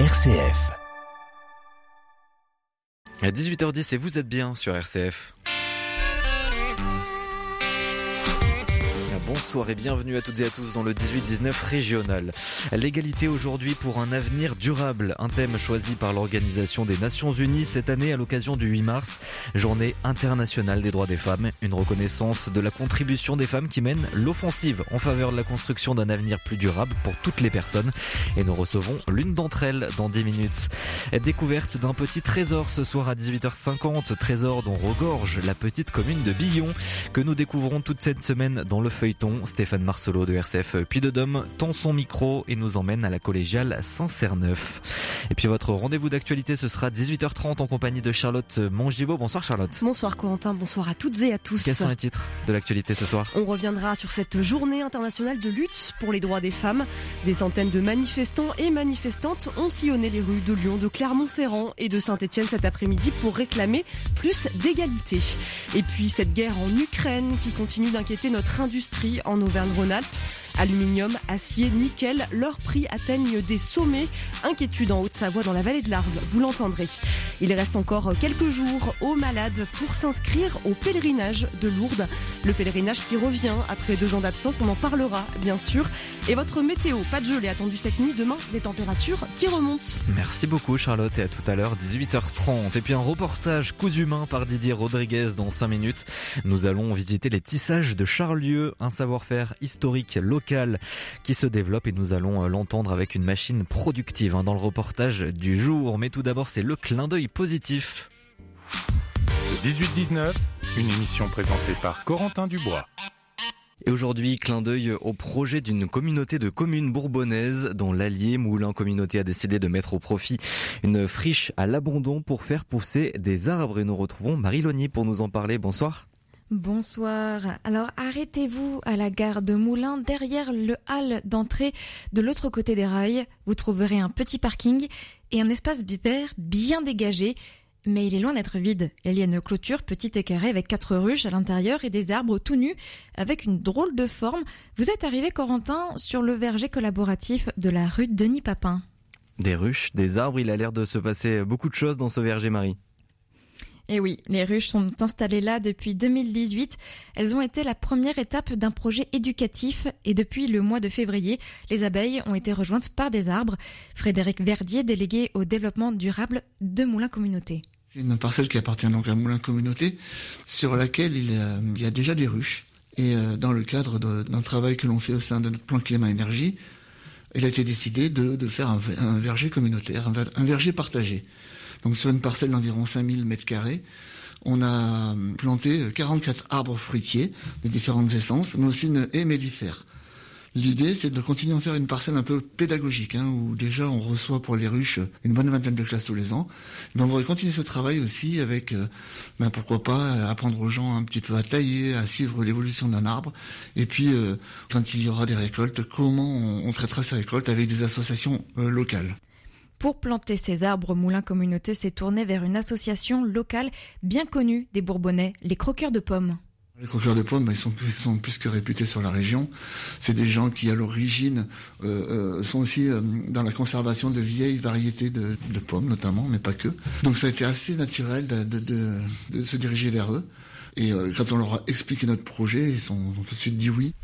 RCF. À 18h10 et vous êtes bien sur RCF. Bonsoir et bienvenue à toutes et à tous dans le 18-19 régional. L'égalité aujourd'hui pour un avenir durable, un thème choisi par l'Organisation des Nations Unies cette année à l'occasion du 8 mars, journée internationale des droits des femmes, une reconnaissance de la contribution des femmes qui mènent l'offensive en faveur de la construction d'un avenir plus durable pour toutes les personnes. Et nous recevons l'une d'entre elles dans 10 minutes. Découverte d'un petit trésor ce soir à 18h50, trésor dont regorge la petite commune de Billon que nous découvrons toute cette semaine dans le feuilleton Stéphane Marcelot de RCF Puis de Dôme tend son micro et nous emmène à la collégiale Saint-Cerneuf. Et puis votre rendez-vous d'actualité, ce sera 18h30 en compagnie de Charlotte Mongibaud. Bonsoir Charlotte. Bonsoir Corentin, bonsoir à toutes et à tous. Quels sont les titres de l'actualité ce soir? On reviendra sur cette journée internationale de lutte pour les droits des femmes. Des centaines de manifestants et manifestantes ont sillonné les rues de Lyon, de Clermont-Ferrand et de Saint-Etienne cet après-midi pour réclamer plus d'égalité. Et puis cette guerre en Ukraine qui continue d'inquiéter notre industrie en Auvergne-Rhône-Alpes. Aluminium, acier, nickel, leurs prix atteignent des sommets. Inquiétude en Haute-Savoie dans la vallée de l'Arve, vous l'entendrez. Il reste encore quelques jours aux malades pour s'inscrire au pèlerinage de Lourdes. Le pèlerinage qui revient après deux ans d'absence, on en parlera bien sûr. Et votre météo, pas de gelée attendu cette nuit, demain des températures qui remontent. Merci beaucoup Charlotte et à tout à l'heure 18h30. Et puis un reportage cousu humain par Didier Rodriguez dans 5 minutes. Nous allons visiter les tissages de Charlieu, un savoir-faire historique local qui se développe et nous allons euh, l'entendre avec une machine productive hein, dans le reportage du jour. Mais tout d'abord, c'est le clin d'œil positif. 18-19, une émission présentée par Corentin Dubois. Et aujourd'hui, clin d'œil au projet d'une communauté de communes bourbonnaises dont l'Allier Moulin Communauté a décidé de mettre au profit une friche à l'abandon pour faire pousser des arbres. Et nous retrouvons Marie Logny pour nous en parler. Bonsoir. Bonsoir. Alors arrêtez-vous à la gare de Moulins, derrière le hall d'entrée de l'autre côté des rails. Vous trouverez un petit parking et un espace vert bien dégagé. Mais il est loin d'être vide. Il y a une clôture petite et carrée avec quatre ruches à l'intérieur et des arbres tout nus avec une drôle de forme. Vous êtes arrivé, Corentin, sur le verger collaboratif de la rue Denis Papin. Des ruches, des arbres, il a l'air de se passer beaucoup de choses dans ce verger, Marie. Et eh oui, les ruches sont installées là depuis 2018. Elles ont été la première étape d'un projet éducatif et depuis le mois de février, les abeilles ont été rejointes par des arbres. Frédéric Verdier, délégué au développement durable de Moulin Communauté. C'est une parcelle qui appartient donc à Moulin Communauté, sur laquelle il y a déjà des ruches. Et euh, dans le cadre d'un travail que l'on fait au sein de notre plan climat-énergie, il a été décidé de, faire un, verger communautaire, un verger partagé. Donc sur une parcelle d'environ 5000 mètres carrés, on a planté 44 arbres fruitiers de différentes essences, mais aussi une haie mellifère. L'idée, c'est de continuer à faire une parcelle un peu pédagogique, hein, où déjà on reçoit pour les ruches une bonne vingtaine de classes tous les ans. Mais on va continuer ce travail aussi avec, euh, ben pourquoi pas, apprendre aux gens un petit peu à tailler, à suivre l'évolution d'un arbre. Et puis, euh, quand il y aura des récoltes, comment on, traitera ces récoltes avec des associations euh, locales. Pour planter ces arbres, Moulin Communauté s'est tourné vers une association locale bien connue des Bourbonnais, les croqueurs de pommes. Les croqueurs de pommes, bah, ils, sont, sont, plus que réputés sur la région. C'est des gens qui, à l'origine, euh, euh, sont aussi euh, dans la conservation de vieilles variétés de, pommes, notamment, mais pas que. Donc ça a été assez naturel de, se diriger vers eux. Et quand on leur a expliqué notre projet, ils ont tout de suite dit oui.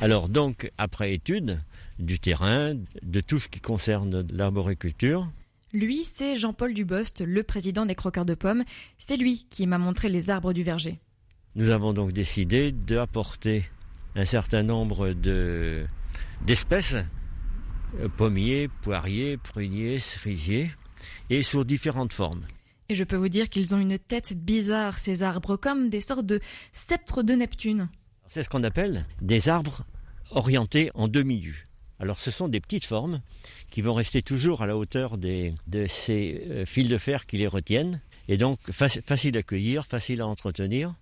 Alors donc, après étude, du terrain, de tout ce qui concerne l'arboriculture. Lui, c'est Jean-Paul Dubost, le président des croqueurs de pommes. C'est lui qui m'a montré les arbres du verger. Nous avons donc décidé d'apporter un certain nombre de, d'espèces, euh, pommiers, poiriers, pruniers, cerisiers, et sous différentes formes. Et je peux vous dire qu'ils ont une tête bizarre, ces arbres, comme des sortes de sceptres de Neptune. C'est ce qu'on appelle des arbres orientés en demi-U. Alors ce sont des petites formes qui vont rester toujours à la hauteur des, de ces euh, fils de fer qui les retiennent, et donc facile à cueillir, facile à entretenir,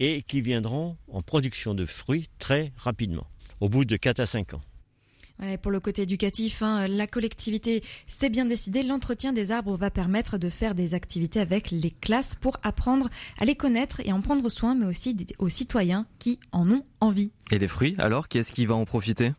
et qui viendront en production de fruits très rapidement, au bout de 4 à 5 ans. pour le côté éducatif, hein, la collectivité s'est bien décidée. L'entretien des arbres va permettre de faire des activités avec les classes pour apprendre à les connaître et en prendre soin, mais aussi aux citoyens qui en ont envie. Et les fruits, alors, qui est-ce qui va en profiter?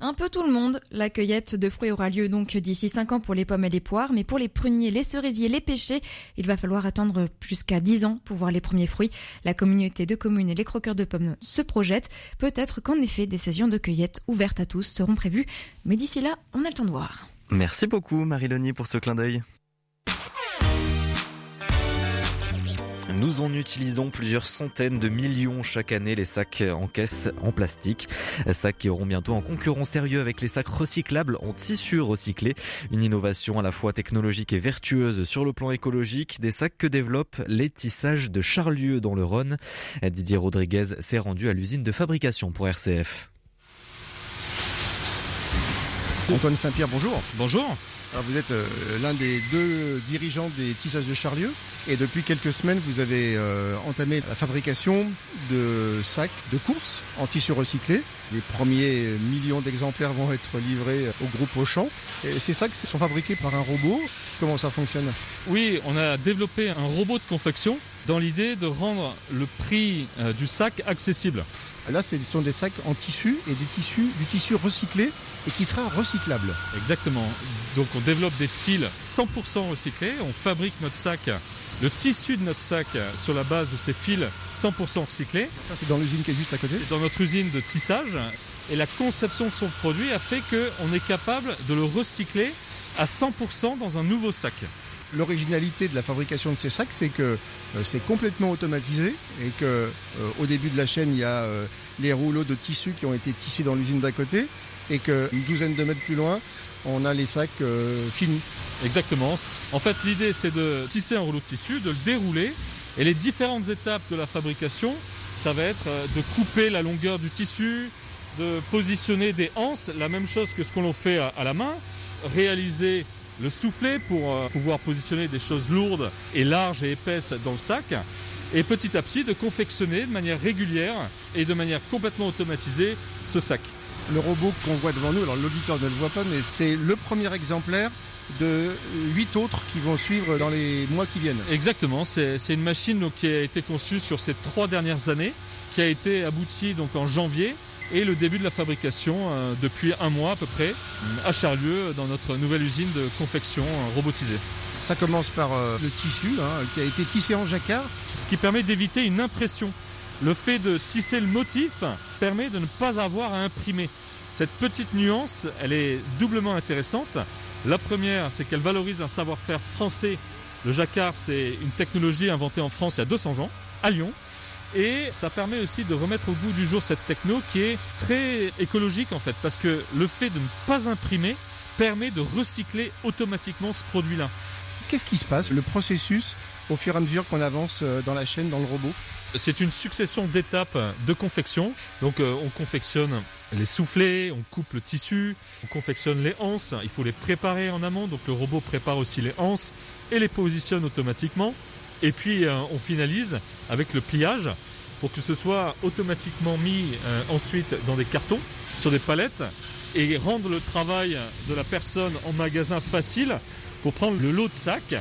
Un peu tout le monde. La cueillette de fruits aura lieu donc d'ici 5 ans pour les pommes et les poires, mais pour les pruniers, les cerisiers, les pêchers, il va falloir attendre jusqu'à 10 ans pour voir les premiers fruits. La communauté de communes et les croqueurs de pommes se projettent. Peut-être qu'en effet, des sessions de cueillette ouvertes à tous seront prévues, mais d'ici là, on a le temps de voir. Merci beaucoup Marie-Leonie pour ce clin d'œil. Nous en utilisons plusieurs centaines de millions chaque année les sacs en caisse en plastique. Sacs qui auront bientôt en concurrence sérieux avec les sacs recyclables en tissu recyclé. Une innovation à la fois technologique et vertueuse sur le plan écologique. Des sacs que développent les tissages de Charlieu dans le Rhône. Didier Rodriguez s'est rendu à l'usine de fabrication pour RCF. Antoine Saint-Pierre, bonjour. Bonjour. Alors vous êtes euh, l'un des deux dirigeants des tissages de Charlieu et depuis quelques semaines vous avez euh, entamé la fabrication de sacs de course en tissu recyclé. Les premiers millions d'exemplaires vont être livrés au groupe Auchan. Et ces sacs sont fabriqués par un robot. Comment ça fonctionne? Oui, on a développé un robot de confection dans l'idée de rendre le prix euh, du sac accessible. Là, ce sont des sacs en tissu et des tissus, du tissu recyclé et qui sera recyclable. Exactement. Donc on développe des fils 100% recyclés, on fabrique notre sac, le tissu de notre sac sur la base de ces fils 100% recyclés. Ça c'est dans l'usine qui est juste à côté C'est dans notre usine de tissage. Et la conception de son produit a fait qu'on est capable de le recycler à 100% dans un nouveau sac. L'originalité de la fabrication de ces sacs, c'est que euh, c'est complètement automatisé et que euh, au début de la chaîne, il y a euh, les rouleaux de tissu qui ont été tissés dans l'usine d'à côté et qu'une douzaine de mètres plus loin, on a les sacs euh, finis. Exactement. En fait, l'idée, c'est de tisser un rouleau de tissu, de le dérouler. Et les différentes étapes de la fabrication, ça va être euh, de couper la longueur du tissu, de positionner des anses, la même chose que ce qu'on fait à, la main, réaliser le soufflet pour euh, pouvoir positionner des choses lourdes et larges et épaisses dans le sac, et petit à petit de confectionner de manière régulière et de manière complètement automatisée ce sac. Le robot qu'on voit devant nous, alors l'auditeur ne le voit pas, mais c'est le premier exemplaire de huit autres qui vont suivre dans les mois qui viennent. Exactement, c'est une machine donc, qui a été conçue sur ces trois dernières années, qui a été aboutie donc en janvier et le début de la fabrication euh, depuis un mois à peu près à Charlieu dans notre nouvelle usine de confection euh, robotisée. Ça commence par euh, le tissu hein, qui a été tissé en jacquard. Ce qui permet d'éviter une impression. Le fait de tisser le motif permet de ne pas avoir à imprimer. Cette petite nuance, elle est doublement intéressante. La première, c'est qu'elle valorise un savoir-faire français. Le jacquard, c'est une technologie inventée en France il y a 200 ans, à Lyon. Et ça permet aussi de remettre au goût du jour cette techno qui est très écologique en fait, parce que le fait de ne pas imprimer permet de recycler automatiquement ce produit-là. Qu'est-ce qui se passe Le processus, au fur et à mesure qu'on avance euh, dans la chaîne, dans le robot? C'est une succession d'étapes de confection. Donc euh, on confectionne les soufflets, on coupe le tissu, on confectionne les anses, il faut les préparer en amont, donc le robot prépare aussi les anses et les positionne automatiquement. Et puis euh, on finalise avec le pliage pour que ce soit automatiquement mis euh, ensuite dans des cartons, sur des palettes, et rendre le travail de la personne en magasin facile pour prendre le lot de sacs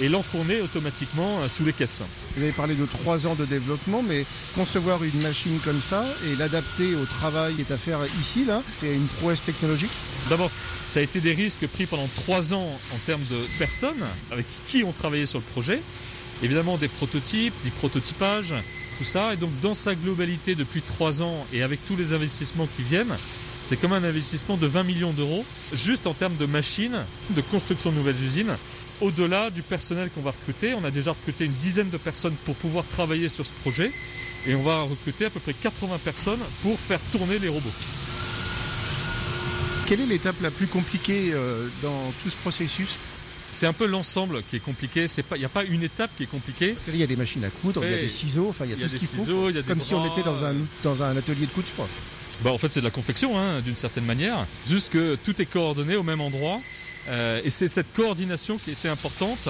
et l'enfourner automatiquement euh, sous les caisses. Vous avez parlé de trois ans de développement, mais concevoir une machine comme ça et l'adapter au travail qui est à faire ici, là, c'est une prouesse technologique? D'abord, ça a été des risques pris pendant trois ans en termes de personnes avec qui on travaillait sur le projet. Évidemment, des prototypes, du prototypage, tout ça. Et donc, dans sa globalité, depuis trois ans et avec tous les investissements qui viennent, c'est comme un investissement de 20 millions d'euros, juste en termes de machines, de construction de nouvelles usines. Au-delà du personnel qu'on va recruter, on a déjà recruté une dizaine de personnes pour pouvoir travailler sur ce projet. Et on va recruter à peu près 80 personnes pour faire tourner les robots. Quelle est l'étape la plus compliquée euh, dans tout ce processus? C'est un peu l'ensemble qui est compliqué. Il n'y a pas une étape qui est compliquée. Il y a des machines à coudre, il y a des ciseaux, enfin il y a y a tout ce des qu'il faut. ciseaux, il y a des Comme si on était dans un, dans un atelier de couture. Bah, en fait, c'est de la confection, hein, d'une certaine manière. Juste que tout est coordonné au même endroit. Euh, et c'est cette coordination qui était importante.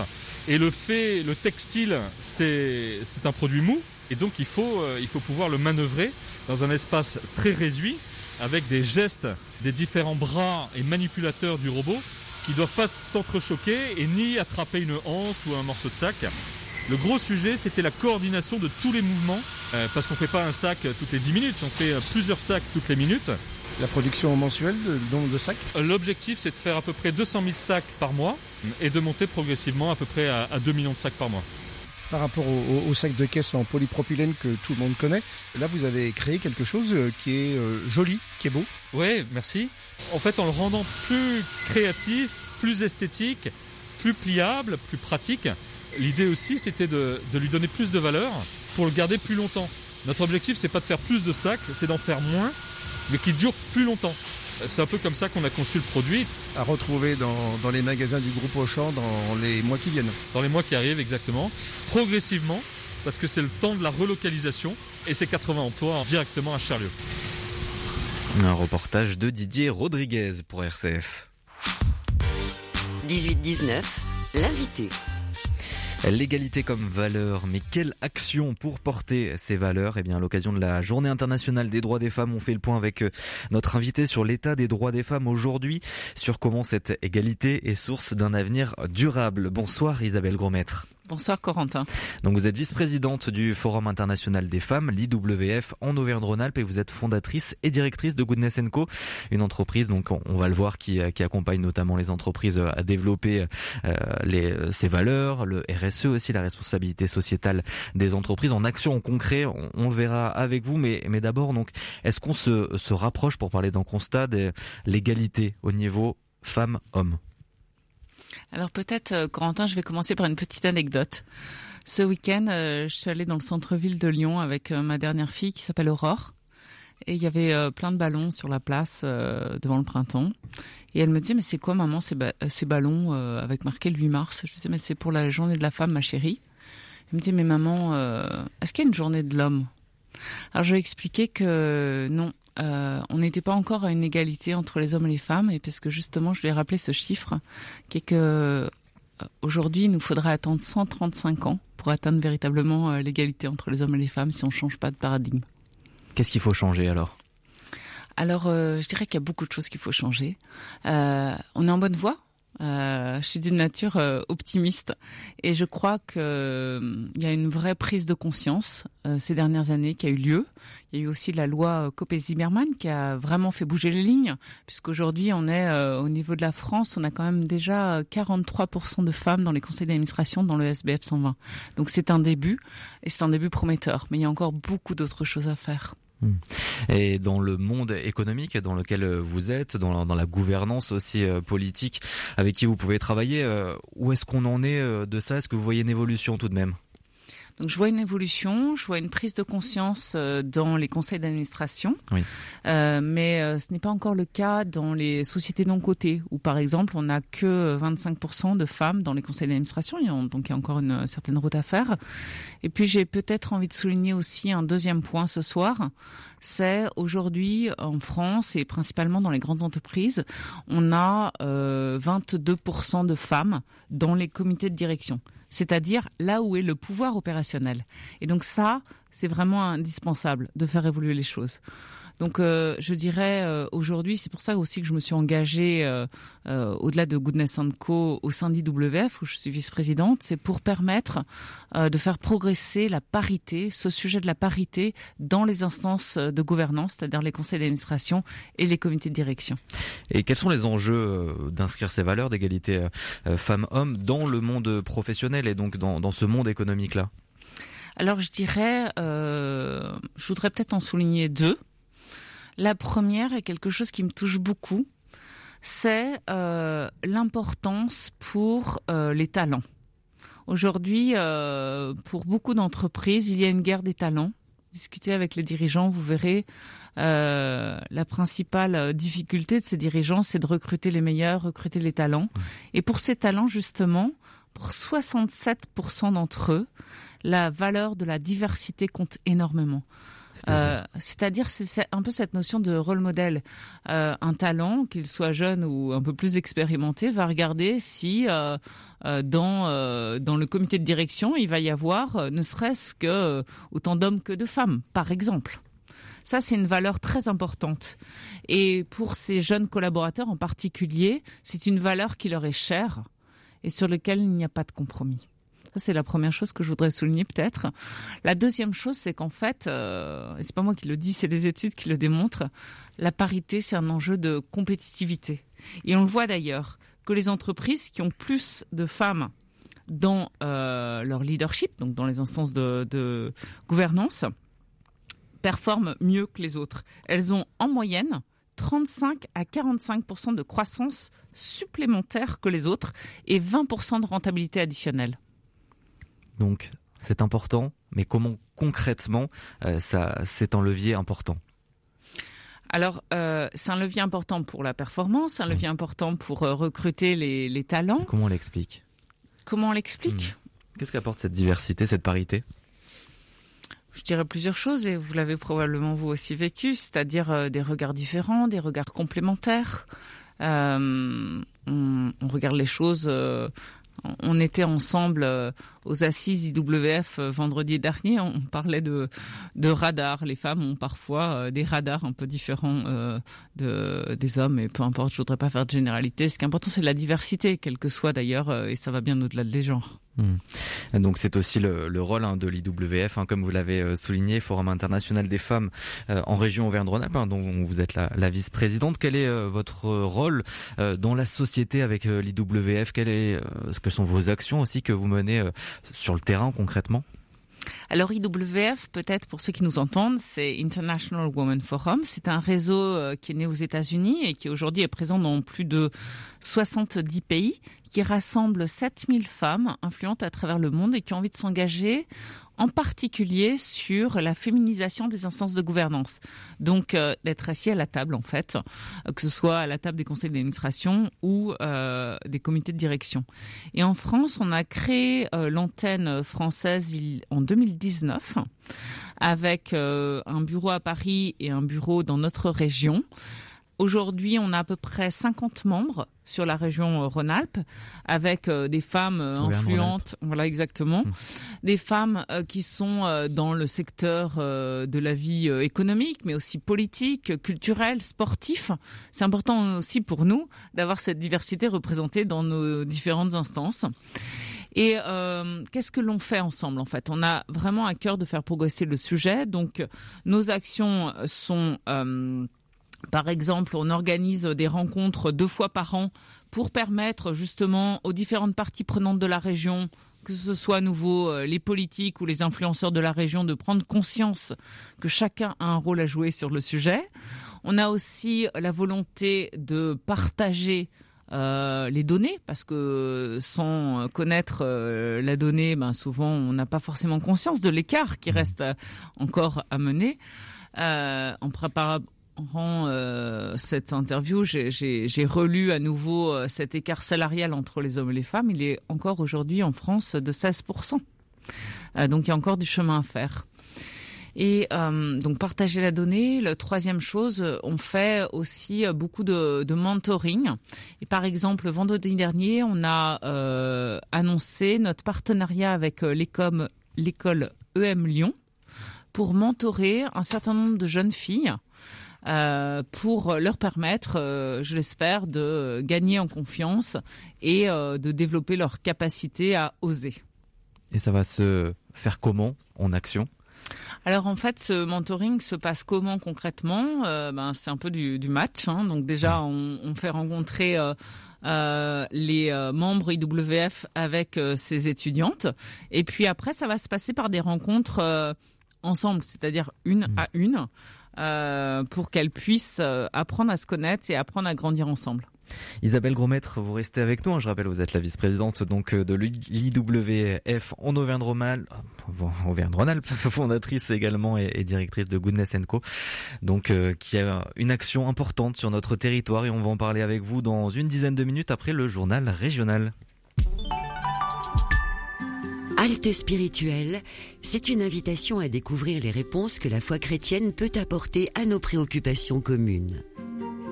Et le fait, le textile, c'est un produit mou. Et donc, il faut, euh, il faut pouvoir le manœuvrer dans un espace très réduit, avec des gestes des différents bras et manipulateurs du robot qui doivent pas s'entrechoquer et ni attraper une anse ou un morceau de sac. Le gros sujet, c'était la coordination de tous les mouvements, euh, parce qu'on fait pas un sac toutes les 10 minutes, on fait euh, plusieurs sacs toutes les minutes. La production mensuelle de nombre de sacs? L'objectif, c'est de faire à peu près 200 000 sacs par mois et de monter progressivement à peu près à, 2 millions de sacs par mois. Par rapport aux au sacs de caisse en polypropylène que tout le monde connaît, là vous avez créé quelque chose euh, qui est euh, joli, qui est beau. Oui, merci. En fait, en le rendant plus créatif, plus esthétique, plus pliable, plus pratique, l'idée aussi c'était de, de lui donner plus de valeur pour le garder plus longtemps. Notre objectif, c'est pas de faire plus de sacs, c'est d'en faire moins, mais qui durent plus longtemps. C'est un peu comme ça qu'on a conçu le produit. À retrouver dans, dans, les magasins du groupe Auchan dans les mois qui viennent. Dans les mois qui arrivent, exactement. Progressivement, parce que c'est le temps de la relocalisation et c'est 80 emplois directement à Charlieu. Un reportage de Didier Rodriguez pour RCF. 18-19, l'invité. L'égalité comme valeur, mais quelle action pour porter ces valeurs? Eh bien, à l'occasion de la Journée internationale des droits des femmes, on fait le point avec euh, notre invité sur l'état des droits des femmes aujourd'hui, sur comment cette égalité est source d'un avenir durable. Bonsoir Isabelle Grosmaître. Bonsoir Corentin. Donc vous êtes vice-présidente du Forum international des femmes, l'IWF, en Auvergne-Rhône-Alpes et vous êtes fondatrice et directrice de Goodness Co, une entreprise donc on va le voir qui, qui accompagne notamment les entreprises à développer euh, les, ces valeurs, le RSE aussi, la responsabilité sociétale des entreprises en action en concret. On, le verra avec vous, mais, mais d'abord donc est-ce qu'on se, se rapproche pour parler d'un constat de l'égalité au niveau femmes-hommes? Alors peut-être, euh, Corentin, je vais commencer par une petite anecdote. Ce week-end, euh, je suis allée dans le centre-ville de Lyon avec euh, ma dernière fille qui s'appelle Aurore. Et il y avait plein de ballons sur la place devant le printemps. Et elle me dit, mais c'est quoi maman ces, ballons avec marqué le 8 mars? Je dis, mais c'est pour la journée de la femme, ma chérie. Elle me dit, mais maman, est-ce qu'il y a une journée de l'homme? Alors je lui ai expliqué que non, euh, on n'était pas encore à une égalité entre les hommes et les femmes, et puisque justement, je lui ai rappelé ce chiffre, qui est que euh, aujourd'hui, il nous faudra attendre 135 ans pour atteindre véritablement euh, l'égalité entre les hommes et les femmes si on ne change pas de paradigme. Qu'est-ce qu'il faut changer alors? Alors, je dirais qu'il y a beaucoup de choses qu'il faut changer. on est en bonne voie. Euh, je suis d'une nature euh, optimiste et je crois qu'il euh, y a une vraie prise de conscience ces dernières années qui a eu lieu. Il y a eu aussi la loi Copé-Zimmermann qui a vraiment fait bouger les lignes, puisqu'aujourd'hui on est au niveau de la France, on a quand même déjà 43% de femmes dans les conseils d'administration dans le SBF 120. Donc c'est un début et c'est un début prometteur, mais il y a encore beaucoup d'autres choses à faire. Hmm. Et dans le monde économique dans lequel vous êtes, dans la, gouvernance aussi euh, politique avec qui vous pouvez travailler, euh, où est-ce qu'on en est euh, de ça? Est-ce que vous voyez une évolution tout de même? Donc je vois une évolution, je vois une prise de conscience euh, dans les conseils d'administration, oui. euh, mais euh, ce n'est pas encore le cas dans les sociétés non cotées, où par exemple on n'a que 25% de femmes dans les conseils d'administration, donc il y a encore une certaine route à faire. Et puis j'ai peut-être envie de souligner aussi un deuxième point ce soir, c'est aujourd'hui en France et principalement dans les grandes entreprises, on a euh, 22% de femmes dans les comités de direction c'est-à-dire là où est le pouvoir opérationnel. Et donc ça, c'est vraiment indispensable de faire évoluer les choses. Donc euh, je dirais euh, aujourd'hui, c'est pour ça aussi que je me suis engagée euh, au-delà de Goodness Co au sein d'IWF où je suis vice-présidente, c'est pour permettre de faire progresser la parité, ce sujet de la parité dans les instances de gouvernance, c'est-à-dire les conseils d'administration et les comités de direction. Et quels sont les enjeux d'inscrire ces valeurs d'égalité femmes-hommes dans le monde professionnel et donc dans, dans ce monde économique-là? Alors je dirais, je voudrais peut-être en souligner deux. La première est quelque chose qui me touche beaucoup, c'est euh, l'importance pour euh, les talents. Aujourd'hui, euh, pour beaucoup d'entreprises, il y a une guerre des talents. Discutez avec les dirigeants, vous verrez, la principale difficulté de ces dirigeants, c'est de recruter les meilleurs, recruter les talents. Et pour ces talents, justement, pour 67% d'entre eux, la valeur de la diversité compte énormément. C'est-à-dire, euh, c'est un peu cette notion de rôle modèle. Euh, un talent, qu'il soit jeune ou un peu plus expérimenté, va regarder si euh, dans dans le comité de direction, il va y avoir ne serait-ce que autant d'hommes que de femmes, par exemple. Ça, c'est une valeur très importante. Et pour ces jeunes collaborateurs en particulier, c'est une valeur qui leur est chère et sur laquelle il n'y a pas de compromis. Ça, c'est la première chose que je voudrais souligner peut-être. La deuxième chose, c'est qu'en fait, euh, c'est pas moi qui le dis, c'est les études qui le démontrent, la parité, c'est un enjeu de compétitivité. Et on le voit d'ailleurs, que les entreprises qui ont plus de femmes dans euh, leur leadership, donc dans les instances de, de gouvernance, performent mieux que les autres. Elles ont en moyenne 35 à 45% de croissance supplémentaire que les autres et 20% de rentabilité additionnelle. Donc c'est important, mais comment concrètement euh, ça c'est un levier important? Alors, euh, c'est un levier important pour la performance, un levier important pour euh, recruter les, les, talents. Comment on l'explique? Comment on l'explique? Hmm. Qu'est-ce qu'apporte cette diversité, cette parité? Je dirais plusieurs choses et vous l'avez probablement vous aussi vécu, c'est-à-dire des regards différents, des regards complémentaires. Euh, on, on, regarde les choses euh, on était ensemble aux assises IWF euh, vendredi dernier. On parlait de, radars. Les femmes ont parfois euh, des radars un peu différents de, des hommes. Et peu importe, je voudrais pas faire de généralité. Ce qui est important, c'est la diversité, quelle que soit d'ailleurs, et ça va bien au-delà des genres. Hmm. Donc c'est aussi le, le rôle hein, de l'IWF, hein, comme vous l'avez souligné, Forum international des femmes en région Auvergne-Rhône-Alpes, hein, dont vous êtes la, vice-présidente. Quel est votre rôle dans la société avec l'IWF Quel est ce que sont vos actions aussi que vous menez euh, sur le terrain concrètement alors IWF, peut-être pour ceux qui nous entendent, c'est International Women Forum. C'est un réseau euh, qui est né aux États-Unis et qui aujourd'hui est présent dans plus de 70 pays, qui rassemble 7000 femmes influentes à travers le monde et qui ont envie de s'engager en particulier sur la féminisation des instances de gouvernance. Donc euh, d'être assis à la table en fait, que ce soit à la table des conseils d'administration ou euh, des comités de direction. Et en France, on a créé euh, l'antenne française en 2019 avec un bureau à Paris et un bureau dans notre région. Aujourd'hui, on a à peu près 50 membres sur la région euh, Rhône-Alpes, avec euh, des femmes euh, influentes, voilà exactement, mmh. des femmes qui sont dans le secteur de la vie économique, mais aussi politique, culturelle, sportif. C'est important aussi pour nous d'avoir cette diversité représentée dans nos différentes instances. Et qu'est-ce que l'on fait ensemble en fait? On a vraiment à cœur de faire progresser le sujet. Donc nos actions sont par exemple, on organise des rencontres deux fois par an pour permettre justement aux différentes parties prenantes de la région, que ce soit à nouveau euh, les politiques ou les influenceurs de la région, de prendre conscience que chacun a un rôle à jouer sur le sujet. On a aussi la volonté de partager euh, les données parce que sans connaître euh, la donnée, ben souvent on n'a pas forcément conscience de l'écart qui reste encore à mener. Rend euh, cette interview, j'ai relu à nouveau euh, cet écart salarial entre les hommes et les femmes. Il est encore aujourd'hui en France de 16%. Euh, donc il y a encore du chemin à faire. Et donc partager la donnée. La troisième chose, on fait aussi beaucoup de, de mentoring. Et par exemple, vendredi dernier, on a annoncé notre partenariat avec l'école EM Lyon pour mentorer un certain nombre de jeunes filles euh, pour leur permettre, euh, je l'espère, de gagner en confiance et euh, de développer leur capacité à oser. Et ça va se faire comment en action? Alors en fait, ce mentoring se passe comment concrètement? Ben, C'est un peu du, du match. Hein. Donc déjà, on, on fait rencontrer euh, les membres IWF avec ces étudiantes. Et puis après, ça va se passer par des rencontres ensemble, c'est-à-dire une mmh. à une. Euh, pour qu'elles puissent euh, apprendre à se connaître et apprendre à grandir ensemble. Isabelle Grosmaître, vous restez avec nous. Hein. Je rappelle, vous êtes la vice-présidente donc euh, de l'IWF en Auvergne-Rhône-Alpes, fondatrice également et, directrice de Goodness Co. Donc, qui a une action importante sur notre territoire et on va en parler avec vous dans une dizaine de minutes après le journal régional. Halte spirituelle, c'est une invitation à découvrir les réponses que la foi chrétienne peut apporter à nos préoccupations communes.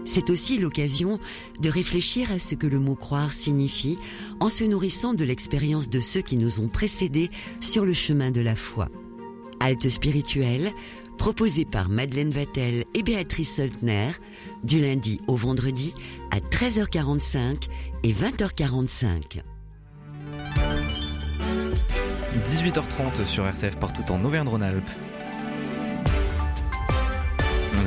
C'est aussi l'occasion de réfléchir à ce que le mot croire signifie en se nourrissant de l'expérience de ceux qui nous ont précédés sur le chemin de la foi. Halte spirituelle, proposée par Madeleine Vatel et Béatrice Soltner, du lundi au vendredi à 13h45 et 20h45. 18h30 sur RCF partout en Auvergne-Rhône-Alpes.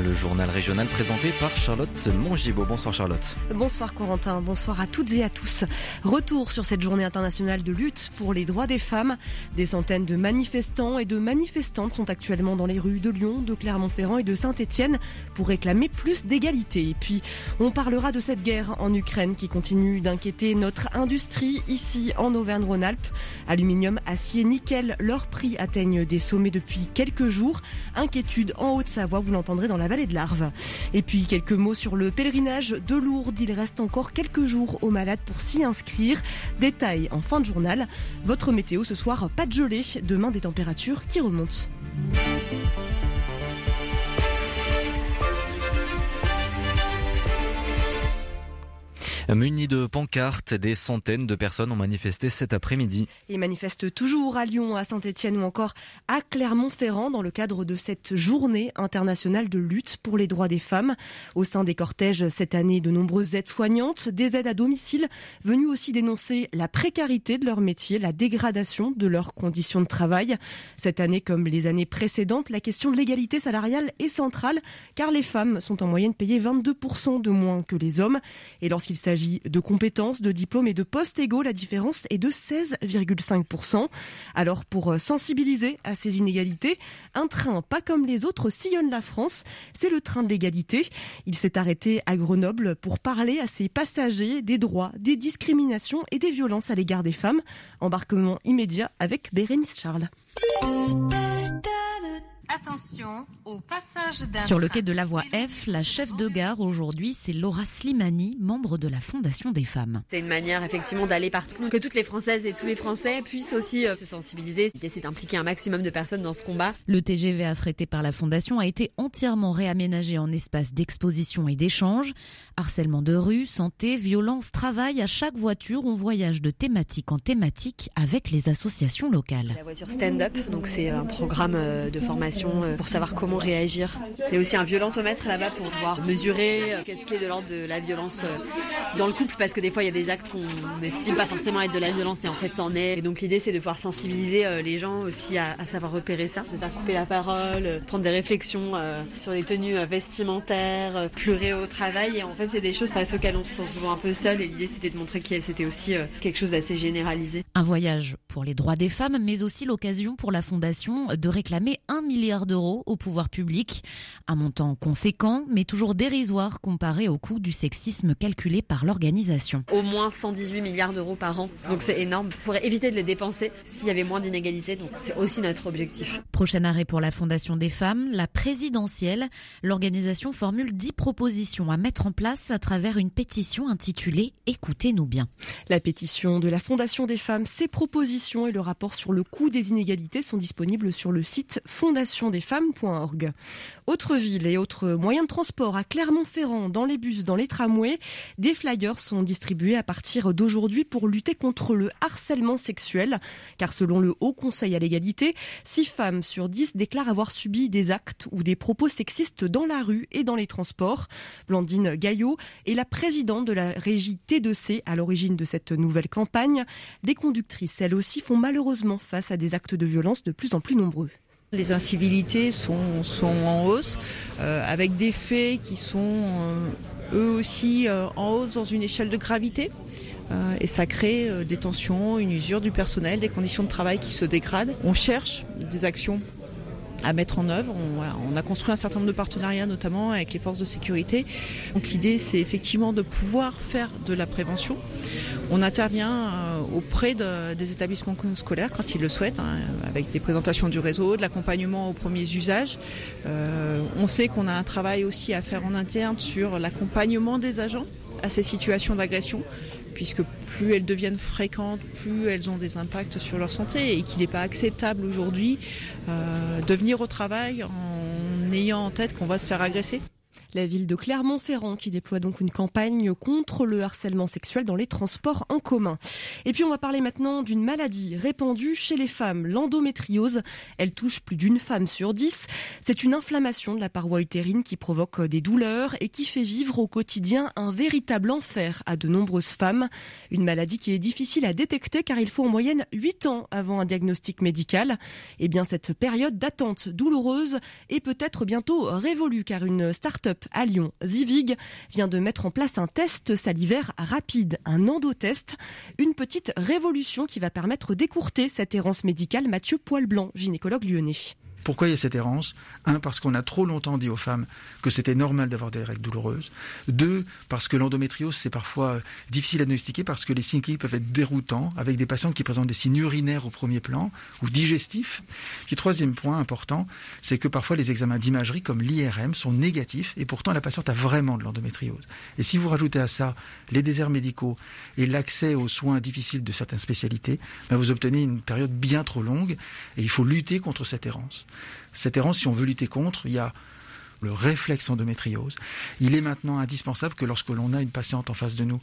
Le journal régional présenté par Charlotte Mongibaud. Bonsoir Charlotte. Bonsoir Corentin, bonsoir à toutes et à tous. Retour sur cette journée internationale de lutte pour les droits des femmes. Des centaines de manifestants et de manifestantes sont actuellement dans les rues de Lyon, de Clermont-Ferrand et de Saint-Étienne pour réclamer plus d'égalité. Et puis, on parlera de cette guerre en Ukraine qui continue d'inquiéter notre industrie ici en Auvergne-Rhône-Alpes. Aluminium, acier, nickel, leurs prix atteignent des sommets depuis quelques jours. Inquiétude en Haute-Savoie, vous l'entendrez dans la vallée de l'Arve. Et puis quelques mots sur le pèlerinage de Lourdes. Il reste encore quelques jours aux malades pour s'y inscrire. Détail en fin de journal. Votre météo ce soir, pas de gelée. Demain des températures qui remontent. Munis de pancartes, des centaines de personnes ont manifesté cet après-midi. Ils manifestent toujours à Lyon, à Saint-Etienne ou encore à Clermont-Ferrand dans le cadre de cette journée internationale de lutte pour les droits des femmes. Au sein des cortèges cette année, de nombreuses aides soignantes, des aides à domicile, venues aussi dénoncer la précarité de leur métier, la dégradation de leurs conditions de travail. Cette année, comme les années précédentes, la question de l'égalité salariale est centrale car les femmes sont en moyenne payées 22% de moins que les hommes. Et lorsqu'il s'agit s'agit de compétences, de diplômes et de postes égaux. La différence est de 16,5%. Alors pour euh, sensibiliser à ces inégalités, un train pas comme les autres sillonne la France. C'est le train de l'égalité. Il s'est arrêté à Grenoble pour parler à ses passagers des droits, des discriminations et des violences à l'égard des femmes. Embarquement immédiat avec Bérénice Charles. Attention au passage d'un Sur le quai de la voie F, la chef de gare aujourd'hui, c'est Laura Slimani, membre de la Fondation des femmes. C'est une manière effectivement d'aller partout, que toutes les Françaises et tous les Français puissent aussi euh, se sensibiliser, essayer d'impliquer un maximum de personnes dans ce combat. Le TGV affrété par la Fondation a été entièrement réaménagé en espace d'exposition et d'échange. Harcèlement de rue, santé, violence, travail, à chaque voiture, on voyage de thématique en thématique avec les associations locales. La voiture stand-up, donc c'est un programme euh, de formation euh, pour savoir comment réagir. Il y a aussi un violentomètre là-bas pour pouvoir mesurer euh, qu'est-ce qui est de l'ordre de la violence euh, dans le couple parce que des fois il y a des actes qu'on n'estime pas forcément être de la violence et en fait c'en est. Et donc l'idée c'est de pouvoir sensibiliser les gens aussi à, savoir repérer ça, se faire couper la parole, prendre des réflexions sur les tenues vestimentaires, pleurer au travail et en fait c'est des choses face auxquelles on se sent souvent un peu seul et l'idée c'était de montrer que c'était aussi quelque chose d'assez généralisé. Un voyage pour les droits des femmes mais aussi l'occasion pour la Fondation de réclamer un milliard d'euros au pouvoir public. Un montant conséquent, mais toujours dérisoire comparé au coût du sexisme calculé par l'organisation. Au moins 118 milliards d'euros par an. Donc c'est énorme. Pour éviter de les dépenser s'il y avait moins d'inégalités. Donc c'est aussi notre objectif. Prochain arrêt pour la Fondation des femmes, la présidentielle. L'organisation formule 10 propositions à mettre en place à travers une pétition intitulée Écoutez-nous bien. La pétition de la Fondation des femmes, ses propositions et le rapport sur le coût des inégalités sont disponibles sur le site fondation fondationdesfemmes.org. Autre ville et autres moyens de transport à Clermont-Ferrand, dans les bus, dans les tramways, des flyers sont distribués à partir d'aujourd'hui pour lutter contre le harcèlement sexuel. Car selon le Haut Conseil à l'égalité, 6 femmes sur 10 déclarent avoir subi des actes ou des propos sexistes dans la rue et dans les transports. Blandine Gaillot est la présidente de la régie T2C à l'origine de cette nouvelle campagne. Des conductrices, elles aussi, font malheureusement face à des actes de violence de plus en plus nombreux. Les incivilités sont, en hausse, euh, avec des faits qui sont euh, eux aussi euh, en hausse dans une échelle de gravité. et ça crée des tensions, une usure du personnel, des conditions de travail qui se dégradent. On cherche des actions à mettre en œuvre. On, a construit un certain nombre de partenariats, notamment avec les forces de sécurité. Donc l'idée, c'est effectivement de pouvoir faire de la prévention. On intervient euh, auprès des établissements scolaires quand ils le souhaitent, hein, avec des présentations du réseau, de l'accompagnement aux premiers usages. Euh, on sait qu'on a un travail aussi à faire en interne sur l'accompagnement des agents à ces situations d'agression puisque plus elles deviennent fréquentes, plus elles ont des impacts sur leur santé et qu'il n'est pas acceptable aujourd'hui euh, de venir au travail en ayant en tête qu'on va se faire agresser. La ville de Clermont-Ferrand qui déploie donc une campagne contre le harcèlement sexuel dans les transports en commun. Et puis on va parler maintenant d'une maladie répandue chez les femmes, l'endométriose. Elle touche plus d'une femme sur dix. C'est une inflammation de la paroi utérine qui provoque des douleurs et qui fait vivre au quotidien un véritable enfer à de nombreuses femmes. Une maladie qui est difficile à détecter car il faut en moyenne 8 ans avant un diagnostic médical. Et eh bien cette période d'attente douloureuse est peut-être bientôt révolue car une start-up à Lyon, Zivig, vient de mettre en place un test salivaire rapide, un endotest, une petite révolution qui va permettre d'écourter cette errance médicale. Mathieu Poilblanc, gynécologue lyonnais. Pourquoi il y a cette errance? Un, parce qu'on a trop longtemps dit aux femmes que c'était normal d'avoir des règles douloureuses. Deux, parce que l'endométriose, c'est parfois difficile à diagnostiquer parce que les signes cliniques peuvent être déroutants avec des patients qui présentent des signes urinaires au premier plan ou digestifs. Puis troisième point important, c'est que parfois les examens d'imagerie comme l'IRM sont négatifs et pourtant la patiente a vraiment de l'endométriose. Et si vous rajoutez à ça les déserts médicaux et l'accès aux soins difficiles de certaines spécialités, ben vous obtenez une période bien trop longue et il faut lutter contre cette errance. Cette errance, si on veut lutter contre, il y a le réflexe endométriose. Il est maintenant indispensable que lorsque l'on a une patiente en face de nous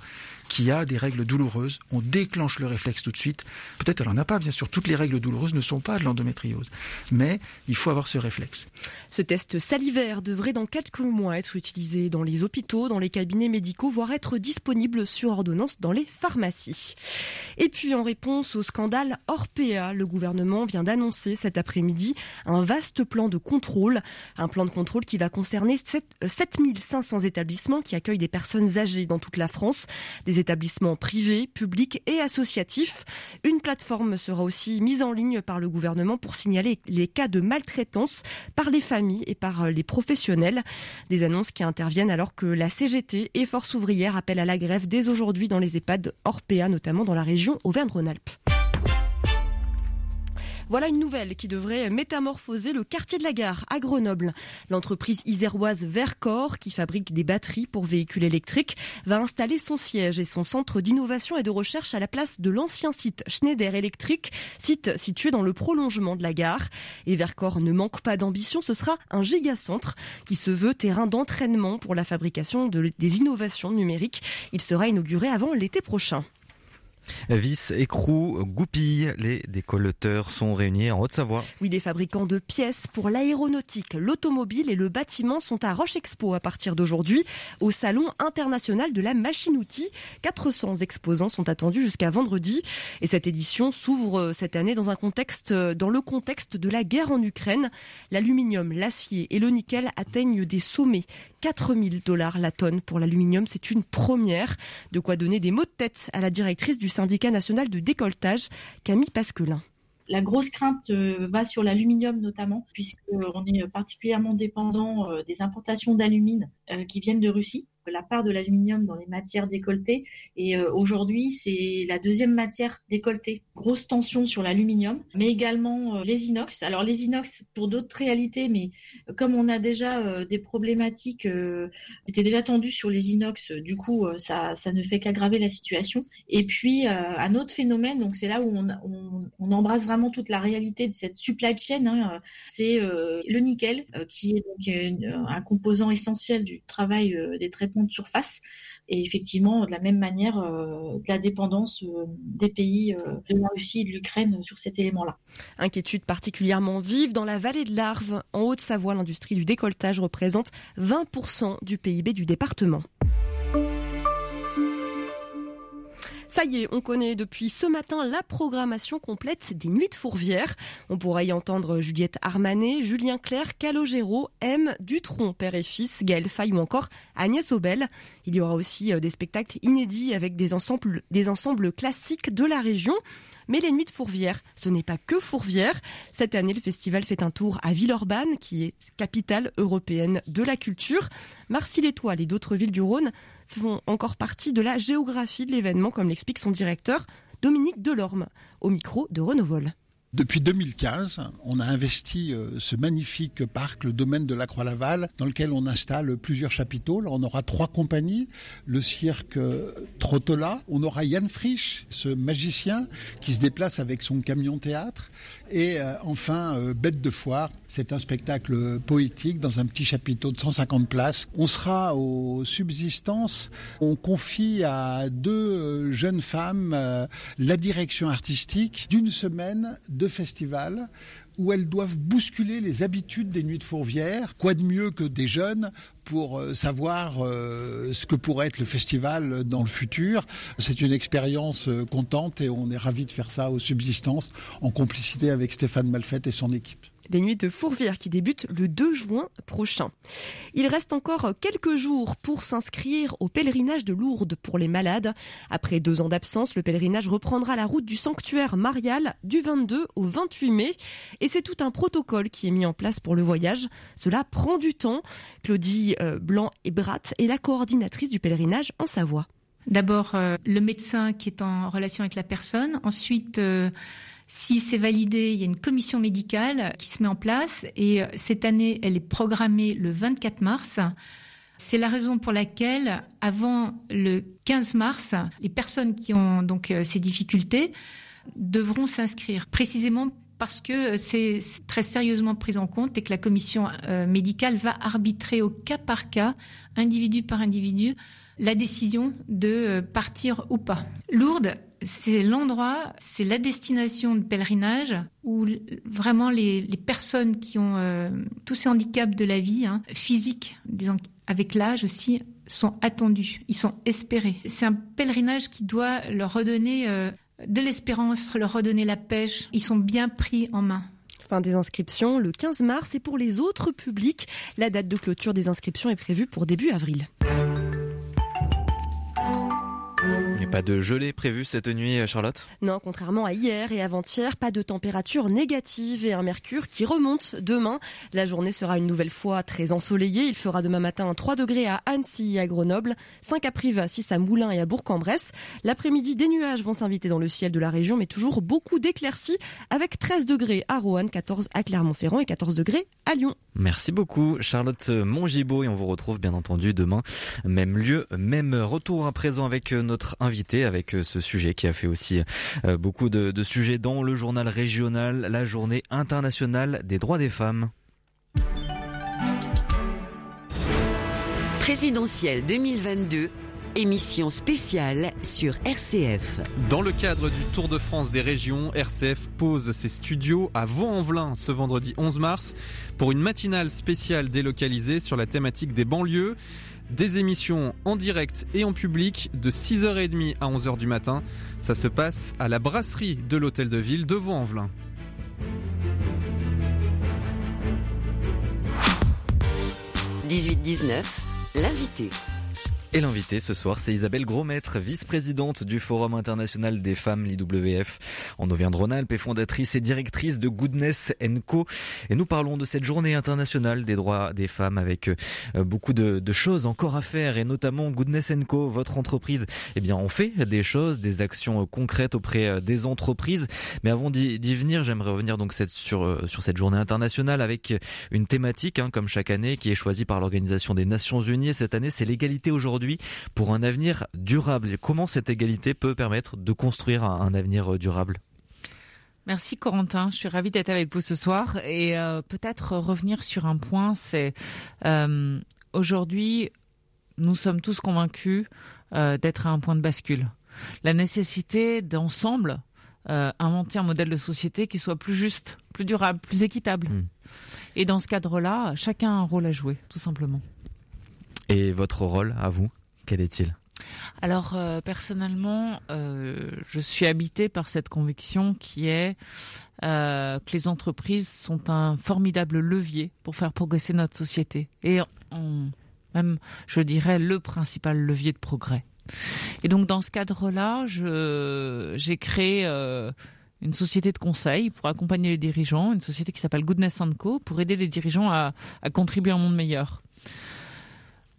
qui a des règles douloureuses, on déclenche le réflexe tout de suite. Peut-être elle n'en a pas, bien sûr, toutes les règles douloureuses ne sont pas de l'endométriose, mais il faut avoir ce réflexe. Ce test salivaire devrait dans quelques mois être utilisé dans les hôpitaux, dans les cabinets médicaux, voire être disponible sur ordonnance dans les pharmacies. Et puis en réponse au scandale Orpea, le gouvernement vient d'annoncer cet après-midi un vaste plan de contrôle, un plan de contrôle qui va concerner 7500 établissements qui accueillent des personnes âgées dans toute la France, des établissements privés, publics et associatifs. Une plateforme sera aussi mise en ligne par le gouvernement pour signaler les cas de maltraitance par les familles et par les professionnels. Des annonces qui interviennent alors que la CGT et Force ouvrière appellent à la grève dès aujourd'hui dans les EHPAD Orpea, notamment dans la région Auvergne-Rhône-Alpes. Voilà une nouvelle qui devrait métamorphoser le quartier de la gare à Grenoble. L'entreprise iséroise Vercor, qui fabrique des batteries pour véhicules électriques, va installer son siège et son centre d'innovation et de recherche à la place de l'ancien site Schneider Electric, site situé dans le prolongement de la gare. Et Vercor ne manque pas d'ambition, ce sera un gigacentre qui se veut terrain d'entraînement pour la fabrication de, des innovations numériques. Il sera inauguré avant l'été prochain. Vis, écrou, goupille, les décolleteurs sont réunis en Haute-Savoie. Oui, les fabricants de pièces pour l'aéronautique, l'automobile et le bâtiment sont à Roche Expo à partir d'aujourd'hui au Salon international de la machine-outil. 400 exposants sont attendus jusqu'à vendredi et cette édition s'ouvre cette année dans un contexte, dans le contexte de la guerre en Ukraine. L'aluminium, l'acier et le nickel atteignent des sommets. 4000 dollars la tonne pour l'aluminium, c'est une première. De quoi donner des mots de tête à la directrice du syndicat national de décolletage, Camille Pasquelin. La grosse crainte euh, va sur l'aluminium notamment, puisqu'on est particulièrement dépendant euh, des importations d'alumine euh, qui viennent de Russie la part de l'aluminium dans les matières décolletées. Et euh, aujourd'hui, c'est la deuxième matière décolletée. Grosse tension sur l'aluminium, mais également euh, les inox. Alors les inox pour d'autres réalités, mais euh, comme on a déjà des problématiques, c'était déjà tendu sur les inox, du coup, ça, ça ne fait qu'aggraver la situation. Et puis, un autre phénomène, donc c'est là où on, on, embrasse vraiment toute la réalité de cette supply chain, hein, c'est le nickel, qui est donc un composant essentiel du travail des traitements surface. Et effectivement, de la même manière, euh, de la dépendance euh, des pays euh, de la Russie et de l'Ukraine sur cet élément-là. Inquiétude particulièrement vive dans la vallée de l'Arve. En Haute-Savoie, l'industrie du décolletage représente 20% du PIB du département. Ça y est, on connaît depuis ce matin la programmation complète des Nuits de Fourvière. On pourra y entendre Juliette Armanet, Julien Clerc, Calogero, M, Dutron, père et fils, Gaël Fay ou encore Agnès Aubel. Il y aura aussi euh, des spectacles inédits avec des ensembles, des ensembles classiques de la région. Mais les Nuits de Fourvière, ce n'est pas que Fourvière. Cette année, le festival fait un tour à Villeurbanne, qui est capitale européenne de la culture. Marcy-l'Étoile et d'autres villes du Rhône font encore partie de la géographie de l'événement, comme l'explique son directeur, Dominique Delorme, au micro de Renovol. Depuis 2015, on a investi euh, ce magnifique parc, le domaine de la Croix-Laval, dans lequel on installe plusieurs chapiteaux. Là, on aura trois compagnies, le cirque euh, Trottola, on aura Yann Frisch, ce magicien qui se déplace avec son camion théâtre, et euh, enfin Bête de foire, C'est un spectacle poétique dans un petit chapiteau de 150 places. On sera aux subsistances. On confie à deux jeunes femmes euh, la direction artistique d'une semaine de festival où elles doivent bousculer les habitudes des nuits de Fourvière. Quoi de mieux que des jeunes pour euh, savoir euh, ce que pourrait être le festival dans le futur. C'est une expérience euh, contente et on est ravis de faire ça aux subsistances en complicité avec Stéphane Malfette et son équipe les nuits de Fourvière qui débutent le 2 juin prochain. Il reste encore quelques jours pour s'inscrire au pèlerinage de Lourdes pour les malades. Après deux ans d'absence, le pèlerinage reprendra la route du sanctuaire marial du 22 au 28 mai. Et c'est tout un protocole qui est mis en place pour le voyage. Cela prend du temps. Claudie euh, Blanc et Brat est la coordinatrice du pèlerinage en Savoie. D'abord, euh, le médecin qui est en relation avec la personne. Ensuite, euh, si c'est validé, il y a une commission médicale qui se met en place et euh, cette année, elle est programmée le 24 mars. C'est la raison pour laquelle, avant le 15 mars, les personnes qui ont donc euh, ces difficultés devront s'inscrire, précisément parce que c'est très sérieusement pris en compte et que la commission euh, médicale va arbitrer au cas par cas, individu par individu, la décision de partir ou pas. Lourdes c'est l'endroit, c'est la destination de pèlerinage où vraiment les, personnes qui ont euh, tous ces handicaps de la vie, hein, physiques, avec l'âge aussi, sont attendues, ils sont espérés. C'est un pèlerinage qui doit leur redonner euh, de l'espérance, leur redonner la pêche. Ils sont bien pris en main fin des inscriptions le 15 mars et pour les autres publics, la date de clôture des inscriptions est prévue pour début avril. Pas de gelée prévue cette nuit, Charlotte Non, contrairement à hier et avant-hier, pas de température négative et un mercure qui remonte demain. La journée sera une nouvelle fois très ensoleillée. Il fera demain matin 3 degrés à Annecy et à Grenoble, 5 à Privas, 6 à Moulins et à Bourg-en-Bresse. L'après-midi, des nuages vont s'inviter dans le ciel de la région, mais toujours beaucoup d'éclaircies avec 13 degrés à Roanne, 14 à Clermont-Ferrand et 14 degrés à Lyon. Merci beaucoup, Charlotte Mongibaud, et on vous retrouve bien entendu demain, même lieu, même retour à présent avec notre invité avec euh, ce sujet qui a fait aussi euh, beaucoup de, sujets dans le journal régional, la journée internationale des droits des femmes. Présidentielle 2022 émission spéciale sur RCF. Dans le cadre du Tour de France des régions, RCF pose ses studios à Vaux-en-Velin ce vendredi 11 mars pour une matinale spéciale délocalisée sur la thématique des banlieues. Des émissions en direct et en public de 6h30 à 11h du matin. Ça se passe à la brasserie de l'hôtel de ville de Vaux-en-Velin. « 18-19, l'invité. Et l'invité ce soir, c'est Isabelle Grosmaître, vice-présidente du Forum international des femmes, l'IWF, en Auvergne-Rhône-Alpes et fondatrice et directrice de Goodness Co. Et nous parlons de cette journée internationale des droits des femmes avec euh, beaucoup de, choses encore à faire et notamment Goodness Co, votre entreprise. Eh bien, on fait des choses, des actions concrètes auprès euh, des entreprises. Mais avant d'y venir, j'aimerais revenir donc sur, euh, sur cette journée internationale avec une thématique, hein, comme chaque année, qui est choisie par l'Organisation des Nations Unies. Cette année, c'est l'égalité aujourd'hui pour un avenir durable. Et comment cette égalité peut permettre de construire un, avenir euh, durable? Merci Corentin, je suis ravie d'être avec vous ce soir et euh, peut-être revenir sur un point, c'est euh, aujourd'hui nous sommes tous convaincus d'être à un point de bascule. La nécessité d'ensemble inventer un modèle de société qui soit plus juste, plus durable, plus équitable. Hmm. Et dans ce cadre-là, chacun a un rôle à jouer, tout simplement. Et votre rôle à vous, quel est-il? Alors euh, personnellement, euh, je suis habitée par cette conviction qui est euh, que les entreprises sont un formidable levier pour faire progresser notre société et même, je dirais, le principal levier de progrès. Et donc dans ce cadre-là, j'ai créé une société de conseil pour accompagner les dirigeants, une société qui s'appelle Goodness Co pour aider les dirigeants à, à contribuer à un monde meilleur.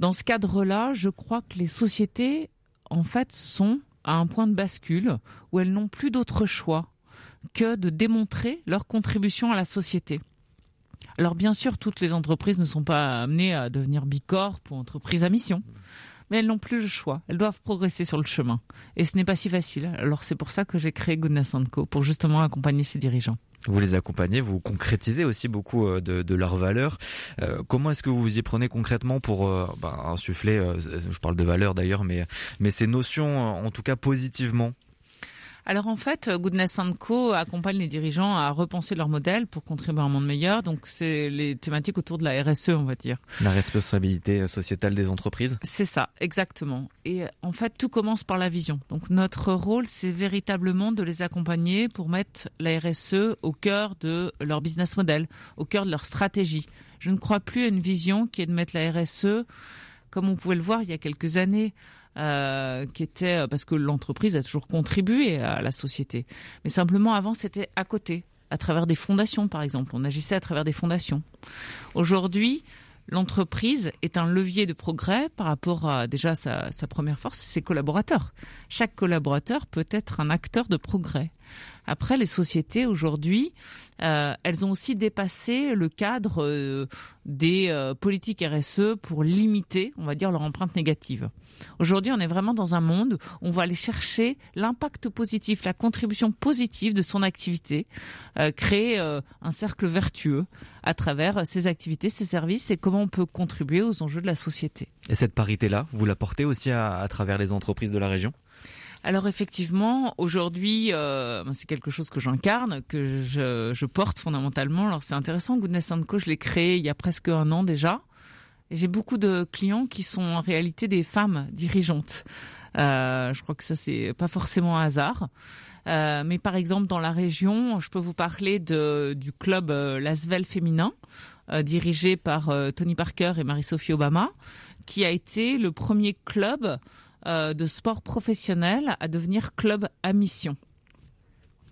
Dans ce cadre-là, je crois que les sociétés, en fait, sont à un point de bascule où elles n'ont plus d'autre choix que de démontrer leur contribution à la société. Alors bien sûr, toutes les entreprises ne sont pas amenées à devenir bicorp ou entreprises à mission, mais elles n'ont plus le choix. Elles doivent progresser sur le chemin. Et ce n'est pas si facile. Alors c'est pour ça que j'ai créé Goodness Co, pour justement accompagner ces dirigeants. Vous les accompagnez, vous concrétisez aussi beaucoup euh, de, de leurs valeurs. Euh, comment est-ce que vous vous y prenez concrètement pour euh, bah, insuffler, je parle de valeurs d'ailleurs, mais, mais ces notions en tout cas positivement alors en fait, Goodness Co accompagne les dirigeants à repenser leur modèle pour contribuer à un monde meilleur. Donc c'est les thématiques autour de la RSE, on va dire. La responsabilité sociétale des entreprises. C'est ça, exactement. Et en fait, tout commence par la vision. Donc notre rôle, c'est véritablement de les accompagner pour mettre la RSE au cœur de leur business model, au cœur de leur stratégie. Je ne crois plus à une vision qui est de mettre la RSE, comme on pouvait le voir il y a quelques années, euh, qui était parce que l'entreprise a toujours contribué à la société. Mais simplement avant c'était à côté, à travers des fondations par exemple. On agissait à travers des fondations. Aujourd'hui, l'entreprise est un levier de progrès par rapport à déjà sa, sa première force, ses collaborateurs. Chaque collaborateur peut être un acteur de progrès. Après, les sociétés aujourd'hui, euh, elles ont aussi dépassé le cadre euh, des euh, politiques RSE pour limiter, on va dire, leur empreinte négative. Aujourd'hui, on est vraiment dans un monde où on va aller chercher l'impact positif, la contribution positive de son activité, créer un cercle vertueux à travers ses activités, ses services et comment on peut contribuer aux enjeux de la société. Et cette parité-là, vous la portez aussi à travers les entreprises de la région? Alors effectivement, aujourd'hui, euh, c'est quelque chose que j'incarne, que je, je, porte fondamentalement. Alors c'est intéressant, Goodness Co, je l'ai créé il y a presque un an déjà. J'ai beaucoup de clients qui sont en réalité des femmes dirigeantes. Euh, je crois que ça c'est pas forcément un hasard. Euh, mais par exemple dans la région, je peux vous parler de, du club euh, Lasvel féminin, euh, dirigé par euh, Tony Parker et Marie-Sophie Obama, qui a été le premier club euh, de sport professionnel à devenir club à mission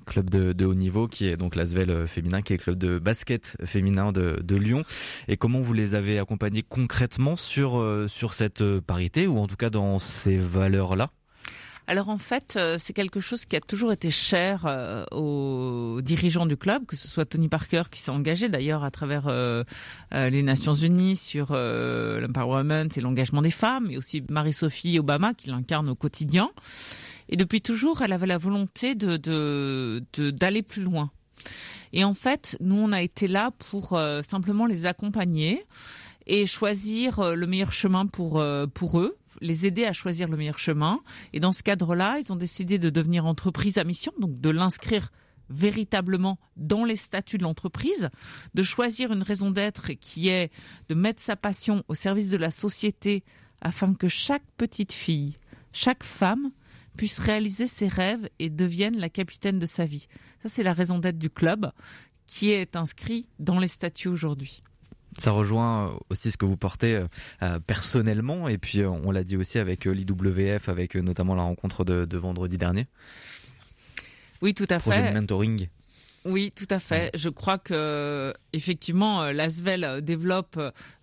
club de, de, haut niveau qui est donc l'Asvel féminin, qui est le club de basket féminin de, de, Lyon. Et comment vous les avez accompagnés concrètement sur, euh, sur cette parité ou en tout cas dans ces valeurs-là? Alors en fait, c'est quelque chose qui a toujours été cher euh, aux dirigeants du club, que ce soit Tony Parker qui s'est engagé d'ailleurs à travers euh, euh, les Nations Unies sur euh, l'empowerment et l'engagement des femmes, et aussi Marie-Sophie Obama qui l'incarne au quotidien. Et depuis toujours, elle avait la volonté de d'aller de, plus loin. Et en fait, nous, on a été là pour euh, simplement les accompagner et choisir euh, le meilleur chemin pour euh, pour eux les aider à choisir le meilleur chemin. Et dans ce cadre-là, ils ont décidé de devenir entreprise à mission, donc de l'inscrire véritablement dans les statuts de l'entreprise, de choisir une raison d'être qui est de mettre sa passion au service de la société afin que chaque petite fille, chaque femme puisse réaliser ses rêves et devienne la capitaine de sa vie. Ça, c'est la raison d'être du club qui est inscrit dans les statuts aujourd'hui. Ça rejoint aussi ce que vous portez euh, personnellement et puis euh, on l'a dit aussi avec euh, l'IWF, avec notamment la rencontre de, de vendredi dernier. Oui, tout à Projet fait. de mentoring. Oui, tout à fait. Je crois que effectivement, l'Asvel développe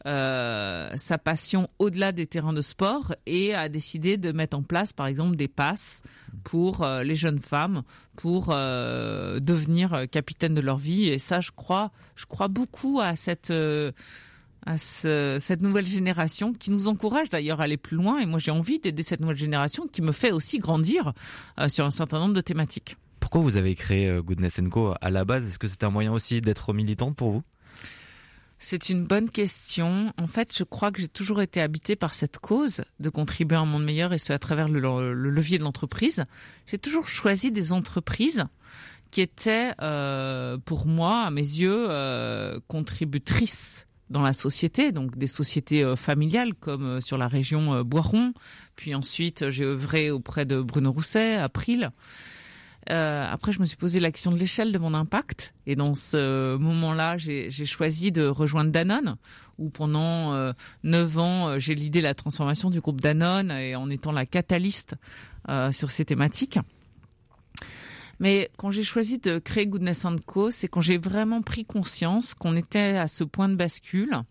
euh, sa passion au-delà des terrains de sport et a décidé de mettre en place, par exemple, des passes pour euh, les jeunes femmes pour euh, devenir capitaine de leur vie. Et ça, je crois, je crois beaucoup à cette nouvelle génération qui nous encourage d'ailleurs à aller plus loin. Et moi, j'ai envie d'aider cette nouvelle génération qui me fait aussi grandir euh, sur un certain nombre de thématiques. Pourquoi vous avez créé Goodness Co à la base? Est-ce que c'était un moyen aussi d'être militante pour vous? C'est une bonne question. En fait, je crois que j'ai toujours été habitée par cette cause de contribuer à un monde meilleur et ce à travers le, le levier de l'entreprise. J'ai toujours choisi des entreprises qui étaient, euh, pour moi, à mes yeux, euh, contributrices dans la société, donc des sociétés euh, familiales comme euh, sur la région euh, Boiron. Puis ensuite, j'ai œuvré auprès de Bruno Rousset, April. Euh, après, je me suis posé la question de l'échelle de mon impact. Et dans ce moment-là, j'ai choisi de rejoindre Danone, où pendant euh, 9 ans, j'ai l'idée la transformation du groupe Danone et en étant la catalyste euh, sur ces thématiques. Mais quand j'ai choisi de créer Goodness Co, c'est quand j'ai vraiment pris conscience qu'on était à ce point de bascule.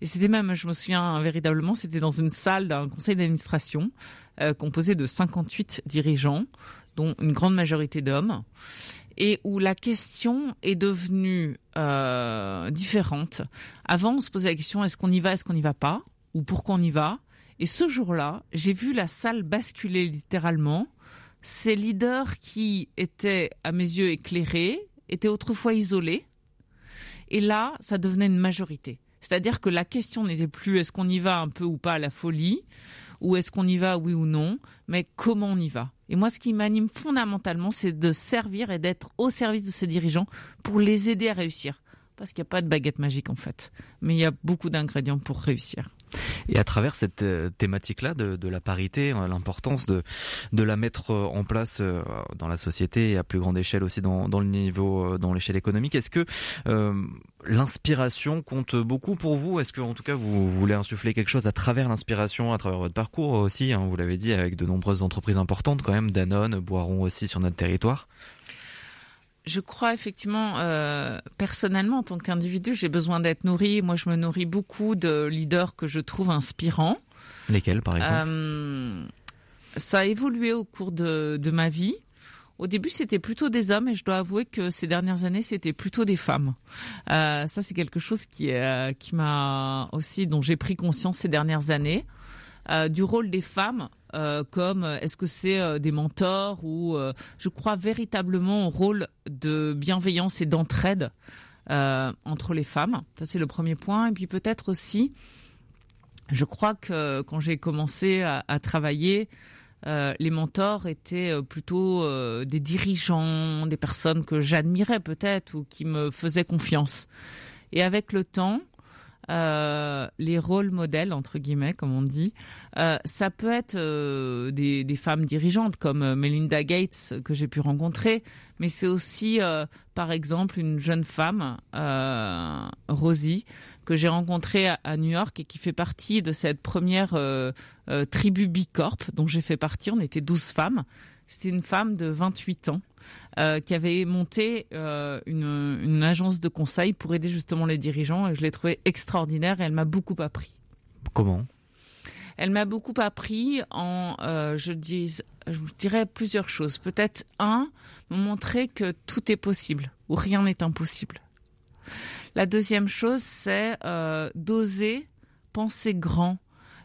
Et c'était même, je me souviens véritablement, c'était dans une salle d'un conseil d'administration euh, composé de 58 dirigeants, dont une grande majorité d'hommes, et où la question est devenue euh, différente. Avant, on se posait la question est-ce qu'on y va, est-ce qu'on n'y va pas, ou pourquoi on y va? Et ce jour-là, j'ai vu la salle basculer littéralement. Ces leaders qui étaient à mes yeux éclairés, étaient autrefois isolés. Et là, ça devenait une majorité. C'est-à-dire que la question n'était plus est-ce qu'on y va un peu ou pas à la folie, ou est-ce qu'on y va oui ou non, mais comment on y va. Et moi, ce qui m'anime fondamentalement, c'est de servir et d'être au service de ces dirigeants pour les aider à réussir. Parce qu'il n'y a pas de baguette magique en fait, mais il y a beaucoup d'ingrédients pour réussir. Et à travers cette euh, thématique-là de, la parité, hein, l'importance de, la mettre euh, en place euh, dans la société et à plus grande échelle aussi dans, le niveau, dans l'échelle économique, est-ce que euh, l'inspiration compte beaucoup pour vous? Est-ce que, en tout cas, vous, voulez insuffler quelque chose à travers l'inspiration, à travers votre parcours aussi hein, Vous l'avez dit, avec de nombreuses entreprises importantes quand même, Danone, Boiron aussi sur notre territoire je crois effectivement, euh, personnellement, en tant qu'individu, j'ai besoin d'être nourri. Moi, je me nourris beaucoup de leaders que je trouve inspirants. Lesquels, par exemple? Euh, Ça a évolué au cours de, de ma vie. Au début, c'était plutôt des hommes, et je dois avouer que ces dernières années, c'était plutôt des femmes. Euh, ça, c'est quelque chose qui, euh, qui m'a aussi, dont j'ai pris conscience ces dernières années, euh, du rôle des femmes euh, comme est-ce que c'est euh, des mentors ou euh, je crois véritablement au rôle de bienveillance et d'entraide entre les femmes. Ça c'est le premier point. Et puis peut-être aussi, je crois que quand j'ai commencé à travailler, les mentors étaient plutôt des dirigeants, des personnes que j'admirais peut-être ou qui me faisaient confiance. Et avec le temps, euh, les rôles modèles entre guillemets comme on dit euh, ça peut être euh, des, des, femmes dirigeantes comme euh, Melinda Gates que j'ai pu rencontrer mais c'est aussi euh, par exemple une jeune femme Rosie que j'ai rencontrée à, à, New York et qui fait partie de cette première tribu Bicorp dont j'ai fait partie. On était 12 femmes. C'était une femme de 28 ans euh, qui avait monté euh, une, une, agence de conseil pour aider justement les dirigeants et je l'ai trouvée extraordinaire et elle m'a beaucoup appris. Comment? Elle m'a beaucoup appris en, euh, je, dis, je dirais plusieurs choses. Peut-être un, me montrer que tout est possible ou rien n'est impossible. La deuxième chose, c'est d'oser penser grand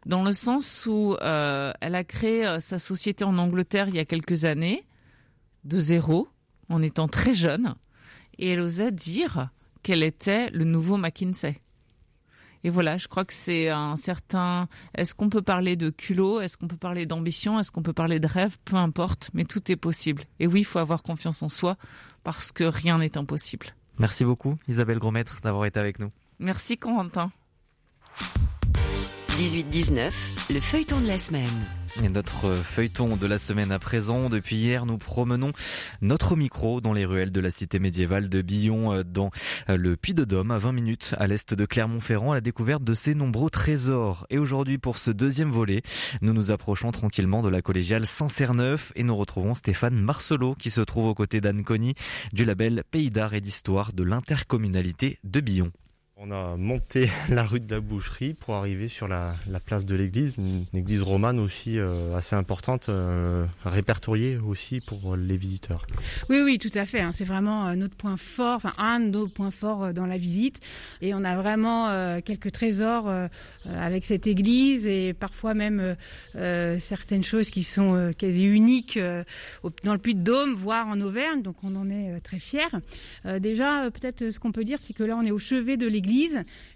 dans le sens où euh, elle a créé euh, sa société en Angleterre il y a quelques années, de zéro, en étant très jeune, et elle osait dire qu'elle était le nouveau McKinsey. Et voilà, je crois que c'est un certain. Est-ce qu'on peut parler de culot? Est-ce qu'on peut parler d'ambition? Est-ce qu'on peut parler de rêve? Peu importe, mais tout est possible. Et oui, il faut avoir confiance en soi parce que rien n'est impossible. Merci beaucoup, Isabelle Grosmaître, d'avoir été avec nous. Merci, Corentin. 18-19, le feuilleton de la semaine. Notre feuilleton de la semaine à présent, depuis hier, nous promenons notre micro dans les ruelles de la cité médiévale de Billon, dans le Puy-de-Dôme, à 20 minutes à l'est de Clermont-Ferrand, à la découverte de ses nombreux trésors. Et aujourd'hui, pour ce deuxième volet, nous nous approchons tranquillement de la collégiale Saint-Cerneuf et nous retrouvons Stéphane Marcelot qui se trouve aux côtés d'Anne Conny du label Pays d'art et d'histoire de l'intercommunalité de Billon. On a monté la rue de la Boucherie pour arriver sur la, la place de l'église, une, église romane aussi euh, assez importante, euh, répertoriée aussi pour les visiteurs. Oui, oui, tout à fait. Hein. C'est vraiment notre point fort, un de nos points forts dans la visite. Et on a vraiment euh, quelques trésors euh, avec cette église et parfois même euh, certaines choses qui sont quasi uniques dans le Puy-de-Dôme, voire en Auvergne. Donc on en est très fiers. déjà, peut-être ce qu'on peut dire, c'est que là, on est au chevet de l'église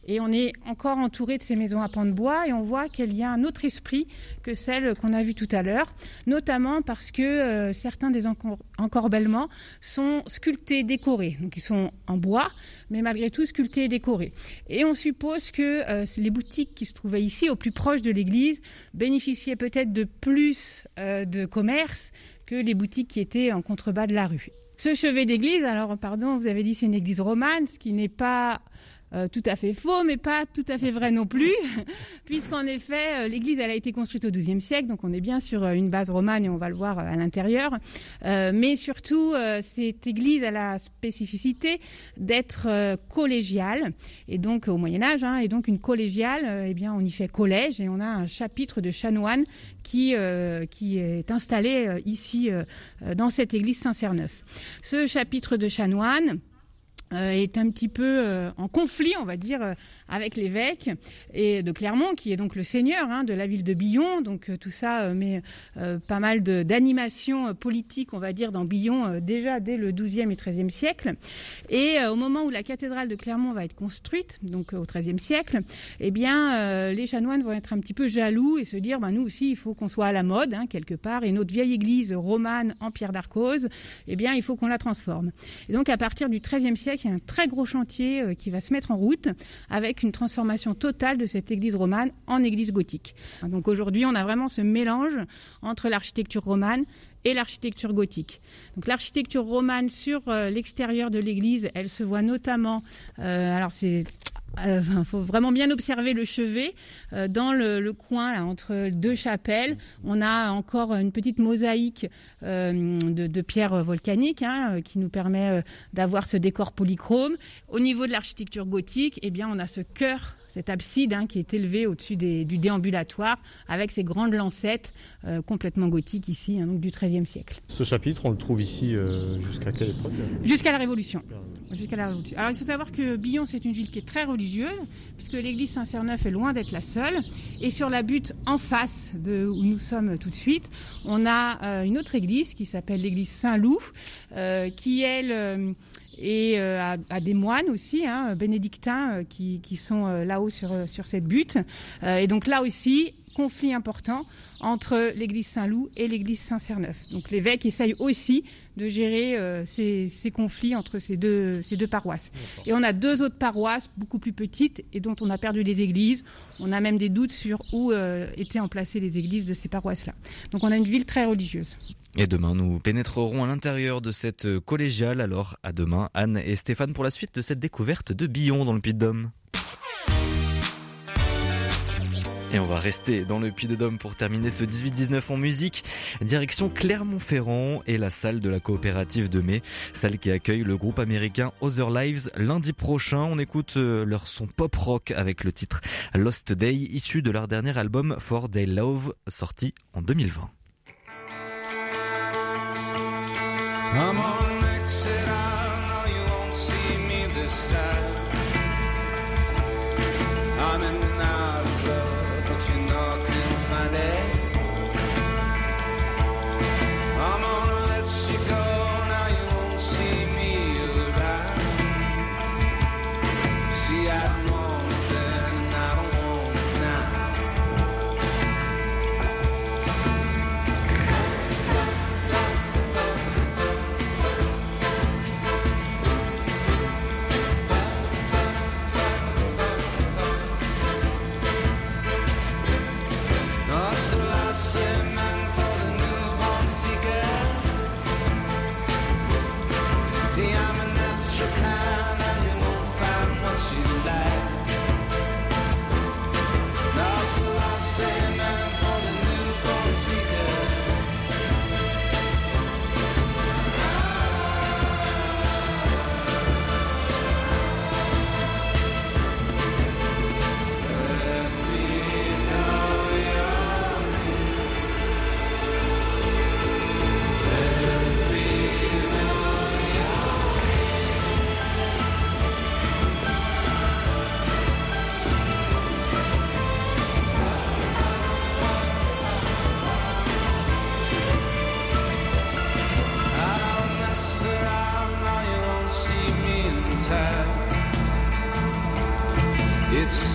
et on est encore entouré de ces maisons à pans de bois et on voit qu'il y a un autre esprit que celle qu'on a vue tout à l'heure, notamment parce que euh, certains des encor encorbellements sont sculptés, décorés. Donc ils sont en bois, mais malgré tout sculptés et décorés. Et on suppose que euh, les boutiques qui se trouvaient ici, au plus proche de l'église, bénéficiaient peut-être de plus euh, de commerce que les boutiques qui étaient en contrebas de la rue. Ce chevet d'église, alors pardon, vous avez dit c'est une église romane, ce qui n'est pas euh, tout à fait faux, mais pas tout à fait vrai non plus, puisqu'en effet, euh, l'église elle a été construite au XIIe siècle, donc on est bien sur euh, une base romane et on va le voir à l'intérieur. mais surtout, cette église a la spécificité d'être collégiale, et donc au Moyen Âge, hein, et donc une collégiale, eh bien on y fait collège et on a un chapitre de chanoine qui qui est installé ici dans cette église Saint-Cerneuf. Ce chapitre de chanoine euh, est un petit peu euh, en conflit, on va dire, euh, avec l'évêque et de Clermont, qui est donc le seigneur hein, de la ville de Billon. Donc tout ça met pas mal d'animation politique, on va dire, dans Billon déjà dès le XIIe et XIIIe siècle. Et au moment où la cathédrale de Clermont va être construite, donc au XIIIe siècle, eh bien, les chanoines vont être un petit peu jaloux et se dire, ben, nous aussi, il faut qu'on soit à la mode hein, quelque part. Et notre vieille église romane en pierre d'Arcose, eh bien, il faut qu'on la transforme. Et donc à partir du XIIIe siècle, un très gros chantier euh, qui va se mettre en route avec une transformation totale de cette église romane en église gothique. Donc aujourd'hui, on a vraiment ce mélange entre l'architecture romane et l'architecture gothique. Donc l'architecture romane sur euh, l'extérieur de l'église, elle se voit notamment, euh, alors c'est il euh, faut vraiment bien observer le chevet. Euh, dans le, coin entre deux chapelles, on a encore une petite mosaïque euh, de, pierres volcaniques hein, qui nous permet d'avoir ce décor polychrome. Au niveau de l'architecture gothique, eh bien, on a ce cœur cette abside hein, qui est élevée au-dessus du déambulatoire avec ces grandes lancettes euh, complètement gothiques ici, hein, donc du XIIIe siècle. Ce chapitre, on le trouve ici euh, jusqu'à quelle époque Jusqu'à la Révolution. Jusqu'à la Révolution. Alors il faut savoir que Billon, c'est une ville qui est très religieuse, puisque l'église Saint-Cyr-Neuf est loin d'être la seule. Et sur la butte en face de où nous sommes tout de suite, on a euh, une autre église qui s'appelle l'église Saint-Loup, qui elle et euh, à, des moines aussi, hein, bénédictins, euh, qui, qui, sont euh, là-haut sur, sur cette butte. et donc là aussi, conflit important entre l'église Saint-Loup et l'église Saint-Cerneuf. Donc l'évêque essaye aussi de gérer ces, ces, conflits entre ces deux, ces deux paroisses. Et on a deux autres paroisses beaucoup plus petites et dont on a perdu les églises. On a même des doutes sur où étaient emplacées les églises de ces paroisses-là. Donc on a une ville très religieuse. Et demain, nous pénétrerons à l'intérieur de cette collégiale. Alors, à demain, Anne et Stéphane pour la suite de cette découverte de Billon dans le Puy-de-Dôme. Et on va rester dans le Puy-de-Dôme pour terminer ce 18-19 en musique. Direction Clermont-Ferrand et la salle de la coopérative de mai, salle qui accueille le groupe américain Other Lives lundi prochain. On écoute euh, leur son pop rock avec le titre Lost Day, issu de leur dernier album For Day Love, sorti en 2020. I'm on exit,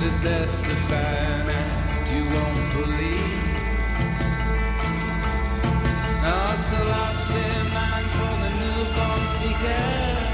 It's a death defying act you won't believe. Now, it's lost in mind for the newborn seeker.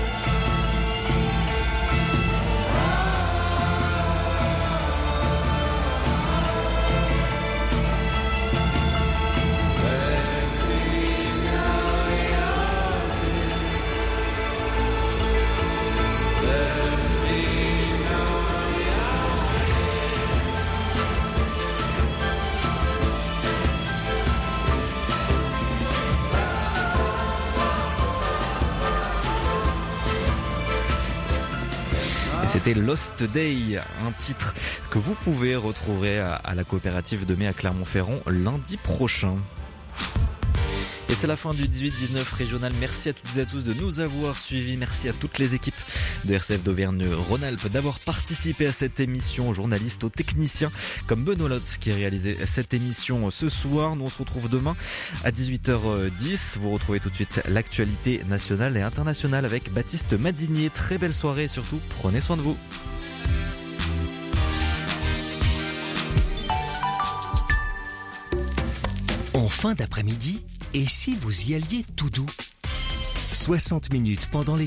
C'était Lost Day, un titre que vous pouvez retrouver à, la coopérative de mai à Clermont-Ferrand lundi prochain. Et c'est la fin du 18-19 régional. Merci à toutes et à tous de nous avoir suivis. Merci à toutes les équipes de RCF d'Auvergne-Rhône-Alpes d'avoir participé à cette émission, aux journalistes, aux techniciens comme Benoît Lotte qui a réalisé cette émission ce soir. Nous on se retrouve demain à 18h10. Vous retrouvez tout de suite l'actualité nationale et internationale avec Baptiste Madinier. Très belle soirée et surtout prenez soin de vous. En fin d'après-midi, et si vous y alliez tout doux? 60 minutes pendant les